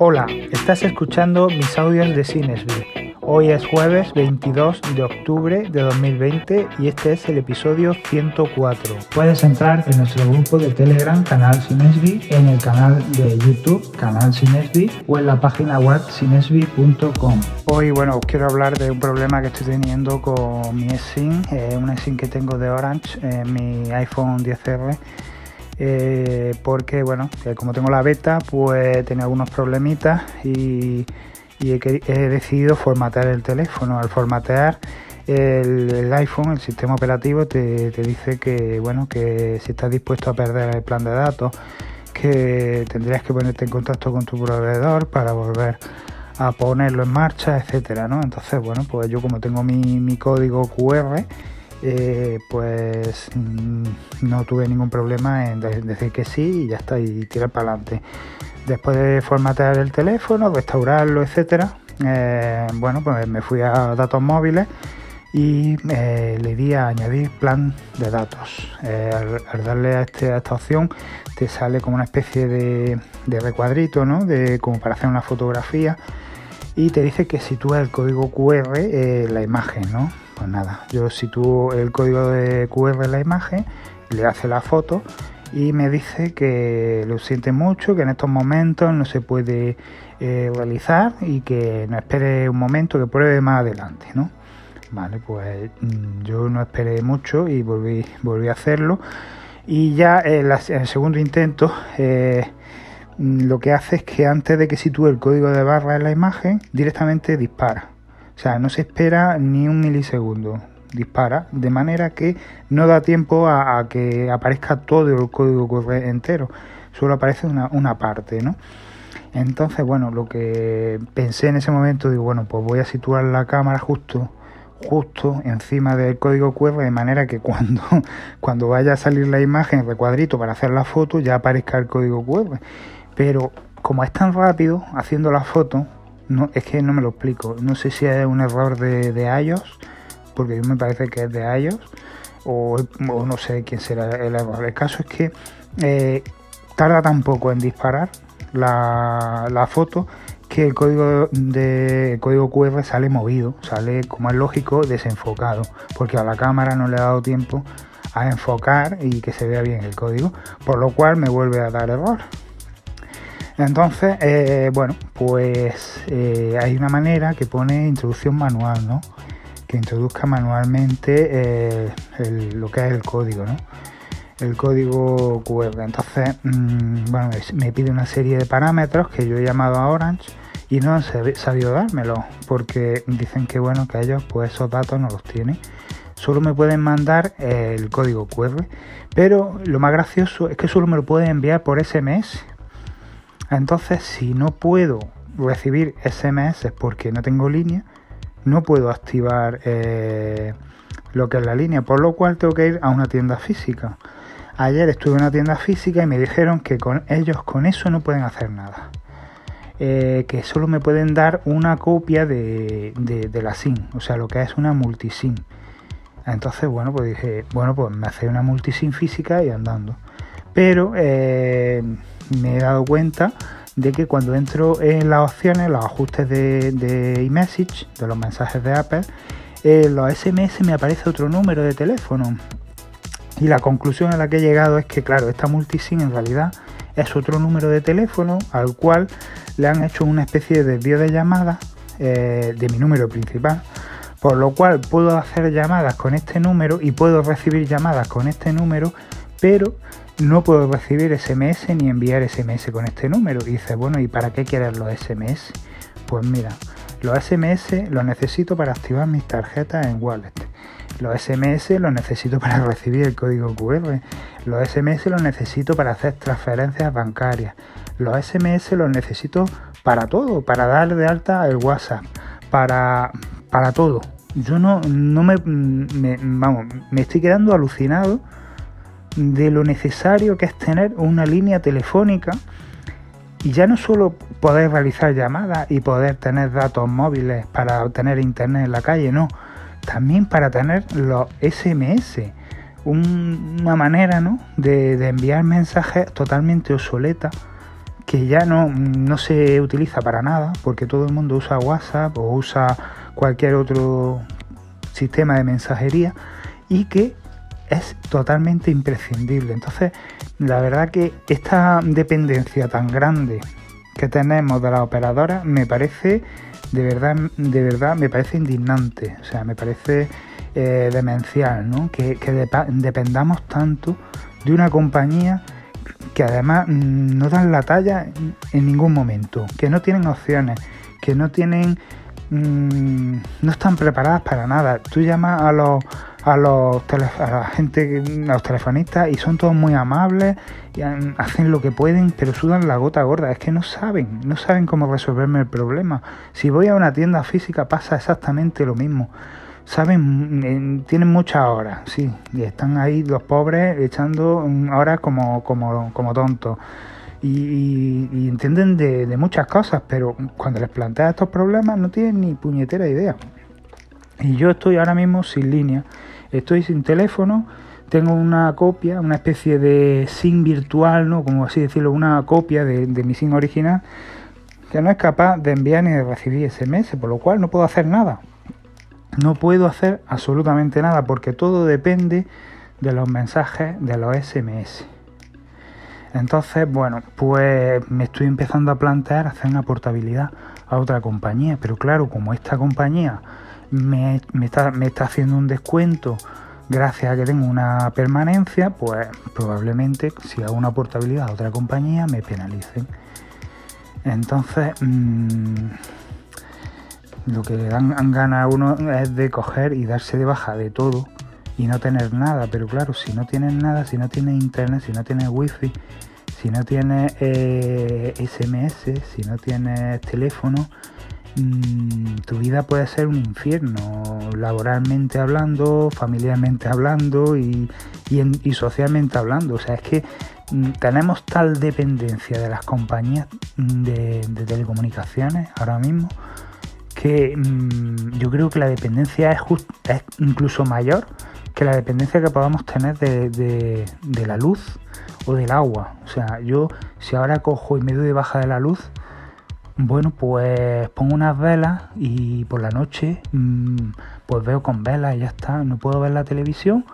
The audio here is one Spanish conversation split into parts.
Hola, estás escuchando mis audios de Cinesby. Hoy es jueves 22 de octubre de 2020 y este es el episodio 104. Puedes entrar en nuestro grupo de Telegram, canal Cinesby, en el canal de YouTube, canal Cinesby, o en la página web cinesby.com. Hoy, bueno, quiero hablar de un problema que estoy teniendo con mi SIM, eh, una SIM que tengo de Orange en mi iPhone 10R eh, porque bueno, como tengo la beta, pues tenía algunos problemitas y, he, decidido formatear el teléfono. Al formatear el, iPhone, el sistema operativo te, dice que bueno, que si estás dispuesto a perder el plan de datos, que tendrías que ponerte en contacto con tu proveedor para volver a ponerlo en marcha, etcétera, ¿no? Entonces, bueno, pues yo como tengo mi código QR, eh, pues mm, no tuve ningún problema en decir que sí y ya está, y tirar para adelante. Después de formatear el teléfono, restaurarlo, etcétera, eh, bueno, pues me fui a datos móviles y eh, le di a añadir plan de datos. Al, darle a, este, esta opción te sale como una especie de, recuadrito, ¿no? De, como para hacer una fotografía y te dice que sitúa el código QR la imagen, ¿no? Pues nada, yo sitúo el código de QR en la imagen, le hace la foto y me dice que lo siente mucho, que en estos momentos no se puede eh, realizar y que no espere un momento, que pruebe más adelante, ¿no? Vale, pues mm, yo no esperé mucho y volví, a hacerlo. Y ya en, el segundo intento, eh, mm, lo que hace es que antes de que sitúe el código de barra en la imagen, directamente dispara. O sea, no se espera ni un milisegundo. Dispara, de manera que no da tiempo a, que aparezca todo el código entero. Solo aparece una, parte, ¿no? Entonces, bueno, lo que pensé en ese momento, digo, bueno, pues voy a situar la cámara justo justo encima del código QR de manera que cuando, cuando vaya a salir la imagen recuadrito para hacer la foto ya aparezca el código QR. Pero como es tan rápido haciendo la foto, no, es que no me lo explico. No sé si es un error de, de iOS, porque me parece que es de iOS, o, no sé quién será el error. El caso es que eh, tarda tan poco en disparar la, foto que el código de código QR sale movido, sale como es lógico desenfocado, porque a la cámara no le ha dado tiempo a enfocar y que se vea bien el código, por lo cual me vuelve a dar error. Entonces, eh, bueno, pues eh, hay una manera que pone introducción manual, ¿no? Que introduzca manualmente eh, lo que es el código, ¿no? El código QR. Entonces, mm, bueno, me pide una serie de parámetros que yo he llamado a Orange y no han sabido dármelo porque dicen que bueno, que ellos pues esos datos no los tienen. Solo me pueden mandar el código QR, pero lo más gracioso es que solo me lo pueden enviar por SMS entonces, si no puedo recibir SMS porque no tengo línea, no puedo activar eh, lo que es la línea, por lo cual tengo que ir a una tienda física. Ayer estuve en una tienda física y me dijeron que con ellos con eso no pueden hacer nada. Eh, que solo me pueden dar una copia de, la SIM, o sea, lo que es una multisim. Entonces, bueno, pues dije, bueno, pues me hace una multisim física y andando. Pero eh, me he dado cuenta de que cuando entro en las opciones, los ajustes de, de iMessage, de los mensajes de Apple, en los SMS me aparece otro número de teléfono. Y la conclusión a la que he llegado es que, claro, esta multisim en realidad es otro número de teléfono al cual le han hecho una especie de desvío de llamadas eh, de mi número principal. Por lo cual puedo hacer llamadas con este número y puedo recibir llamadas con este número, pero no puedo recibir SMS ni enviar SMS con este número. Y dice, bueno, ¿y para qué quieres los SMS? Pues mira, los SMS los necesito para activar mis tarjetas en Wallet. Los SMS los necesito para recibir el código QR. Los SMS los necesito para hacer transferencias bancarias. Los SMS los necesito para todo, para dar de alta el WhatsApp, para, para todo. Yo no, no me, me, vamos, me estoy quedando alucinado de lo necesario que es tener una línea telefónica y ya no solo poder realizar llamadas y poder tener datos móviles para obtener internet en la calle, no, también para tener los SMS, una manera ¿no? de, enviar mensajes totalmente obsoleta que ya no, no se utiliza para nada, porque todo el mundo usa WhatsApp o usa cualquier otro sistema de mensajería y que es totalmente imprescindible. Entonces, la verdad que esta dependencia tan grande que tenemos de las operadoras me parece de verdad, de verdad me parece indignante, o sea, me parece eh, demencial, ¿no? Que, dependamos tanto de una compañía que además mm, no dan la talla en ningún momento, que no tienen opciones, que no tienen, mm, no están preparadas para nada. Tú llamas a los a los a la gente, a los telefonistas y son todos muy amables y hacen lo que pueden, pero sudan la gota gorda. Es que no saben, no saben cómo resolverme el problema. Si voy a una tienda física pasa exactamente lo mismo. Saben, tienen muchas horas, sí, y están ahí los pobres echando horas como, como, como tontos. Y, entienden de, de, muchas cosas, pero cuando les planteas estos problemas no tienen ni puñetera idea. Y yo estoy ahora mismo sin línea estoy sin teléfono, tengo una copia, una especie de SIM virtual, ¿no? como así decirlo, una copia de, mi SIM original, que no es capaz de enviar ni de recibir SMS, por lo cual no puedo hacer nada. No puedo hacer absolutamente nada porque todo depende de los mensajes de los SMS. Entonces, bueno, pues me estoy empezando a plantear hacer una portabilidad a otra compañía, pero claro, como esta compañía me, está, me está haciendo un descuento gracias a que tengo una permanencia, pues probablemente si hago una portabilidad a otra compañía me penalicen. Entonces, mm, lo que dan, dan ganas a uno es de coger y darse de baja de todo y no tener nada. Pero claro, si no tienes nada, si no tienes internet, si no tienes wifi, si no tienes SMS, eh, si no tienes teléfono, Mm, tu vida puede ser un infierno, laboralmente hablando, familiarmente hablando y, socialmente hablando. O sea, es que mm, tenemos tal dependencia de las compañías mm, de, telecomunicaciones ahora mismo que yo creo que la dependencia es, es incluso mayor que la dependencia que podamos tener de, de, la luz o del agua. O sea, yo si ahora cojo y me doy de baja de la luz, bueno, pues pongo unas velas y por la noche mm, pues veo con velas y ya está. No puedo ver la televisión,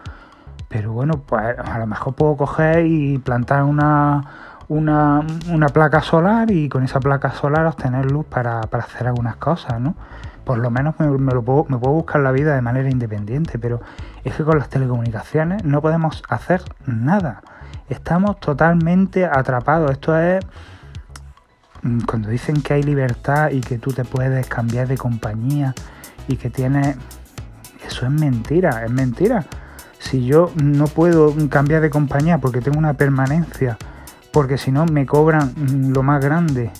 pero bueno, pues a lo mejor puedo coger y plantar una, una, placa solar y con esa placa solar obtener luz para, hacer algunas cosas, ¿no? Por lo menos me, lo puedo, me puedo buscar la vida de manera independiente, pero es que con las telecomunicaciones no podemos hacer nada. Estamos totalmente atrapados. Esto es cuando dicen que hay libertad y que tú te puedes cambiar de compañía y que tienes... Eso es mentira, es mentira. Si yo no puedo cambiar de compañía porque tengo una permanencia, porque si no me cobran mm, lo más grande,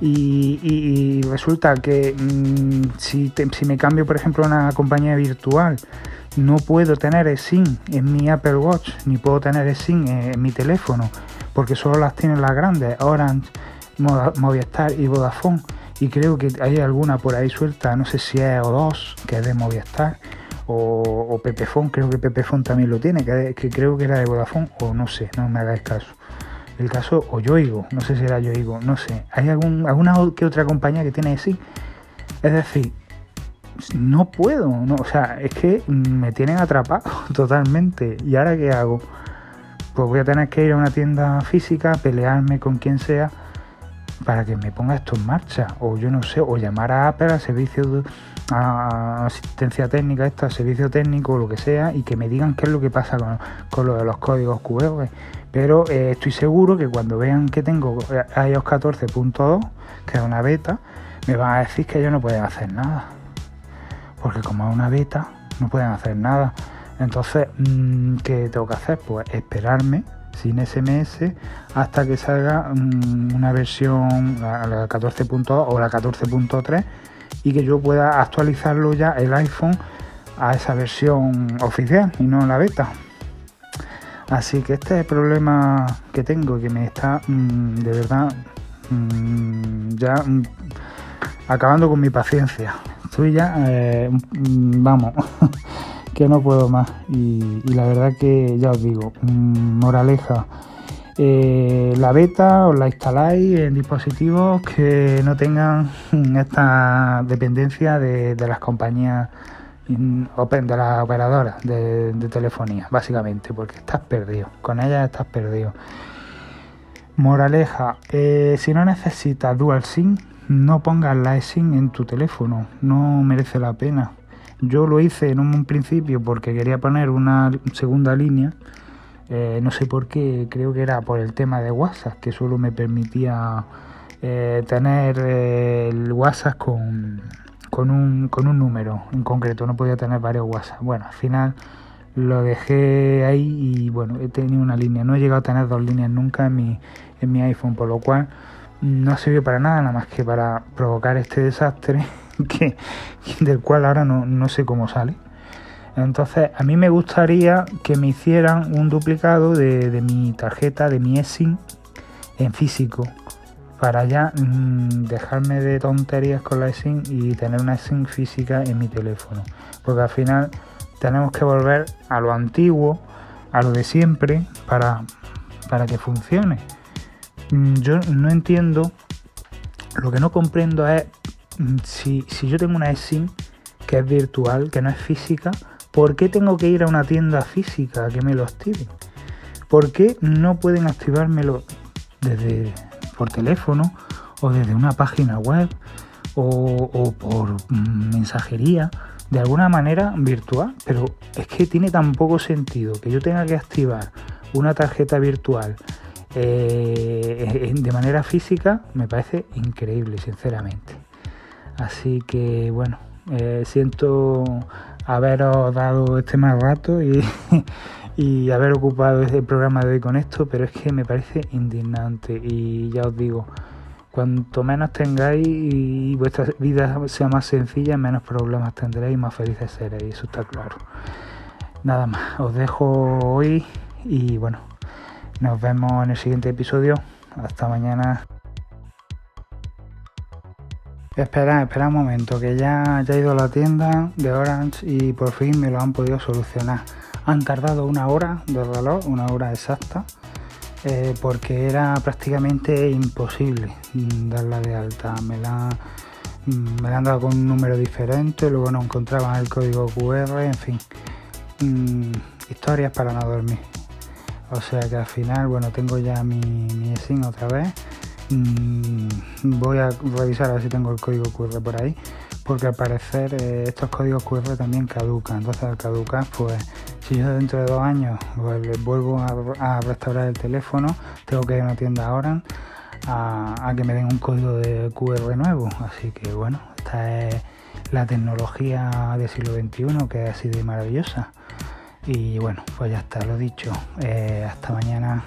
y, resulta que mm, si, me cambio, por ejemplo, a una compañía virtual, no puedo tener SIM en mi Apple Watch, ni puedo tener SIM en mi teléfono, porque solo las tienen las grandes, Orange, Movistar y Vodafone. Y creo que hay alguna por ahí suelta, no sé si es O2, que es de Movistar, o, o Pepefone, creo que Pepefone también lo tiene, que, creo que era de Vodafone, o no sé, no me hagáis caso. El caso, o Yoigo, no sé si era Yoigo, no sé. Hay algún, alguna que otra compañía que tiene así. Es decir, no puedo, no, o sea, es que me tienen atrapado totalmente. ¿Y ahora qué hago? Pues voy a tener que ir a una tienda física, pelearme con quien sea para que me ponga esto en marcha o yo no sé o llamar a Apple a servicio de a asistencia técnica esto a servicio técnico lo que sea y que me digan qué es lo que pasa con, lo de los códigos QR pero eh, estoy seguro que cuando vean que tengo iOS 14.2 que es una beta me van a decir que ellos no pueden hacer nada. Porque como es una beta no pueden hacer nada. Entonces mm, ¿qué tengo que hacer? pues esperarme sin SMS hasta que salga mm, una versión, la 14.2 o la 14.3 y que yo pueda actualizarlo ya el iPhone a esa versión oficial y no la beta. Así que este es el problema que tengo, que me está mm, de verdad mm, ya acabando con mi paciencia. Estoy ya, eh, vamos, que no puedo más. Y, la verdad que ya os digo, mm, moraleja, eh, la beta os la instaláis en dispositivos que no tengan esta dependencia de, las compañías open de las operadoras de, telefonía, básicamente, porque estás perdido. Con ellas estás perdido. Moraleja, eh, si no necesitas dual SIM, no pongas la eSIM en tu teléfono, no merece la pena. Yo lo hice en un principio porque quería poner una segunda línea eh, no sé por qué, creo que era por el tema de WhatsApp, que solo me permitía eh, tener eh, el WhatsApp con, con, un, con un número en concreto, no podía tener varios WhatsApp. Bueno, al final lo dejé ahí y bueno, he tenido una línea. No he llegado a tener dos líneas nunca en mi, en mi iPhone, por lo cual no sirvió para nada, nada más que para provocar este desastre que, del cual ahora no, no sé cómo sale. Entonces, a mí me gustaría que me hicieran un duplicado de, mi tarjeta, de mi eSIM en físico, para ya mm, dejarme de tonterías con la eSIM y tener una eSIM física en mi teléfono. Porque al final tenemos que volver a lo antiguo, a lo de siempre, para, para que funcione. Mm, yo no entiendo, lo que no comprendo es si, si yo tengo una eSIM que es virtual, que no es física, ¿Por qué tengo que ir a una tienda física a que me lo activen? ¿Por qué no pueden activármelo desde por teléfono o desde una página web o, por mensajería? de alguna manera virtual, pero es que tiene tan poco sentido que yo tenga que activar una tarjeta virtual eh, de manera física, me parece increíble, sinceramente. Así que bueno, eh, siento haberos dado este mal rato y, haber ocupado el programa de hoy con esto, pero es que me parece indignante y ya os digo, cuanto menos tengáis y vuestra vida sea más sencilla, menos problemas tendréis y más felices seréis, eso está claro. Nada más, os dejo hoy y bueno, nos vemos en el siguiente episodio. Hasta mañana. Espera, espera un momento, que ya, ya he ido a la tienda de Orange y por fin me lo han podido solucionar. Han tardado una hora de reloj, una hora exacta, eh, porque era prácticamente imposible darla de alta. Me la, me la han dado con un número diferente, luego no encontraban el código QR, en fin. Mm, historias para no dormir. O sea que al final, bueno, tengo ya mi, mi SIM otra vez Mm, voy a revisar a ver si tengo el código QR por ahí, porque al parecer eh, estos códigos QR también caducan. Entonces al caducar, pues si yo dentro de dos años pues, vuelvo a, restaurar el teléfono, tengo que ir a una tienda ahora a, que me den un código de QR nuevo. Así que bueno, esta es la tecnología del siglo XXI que así de maravillosa. Y bueno, pues ya está, lo dicho. Eh, hasta mañana.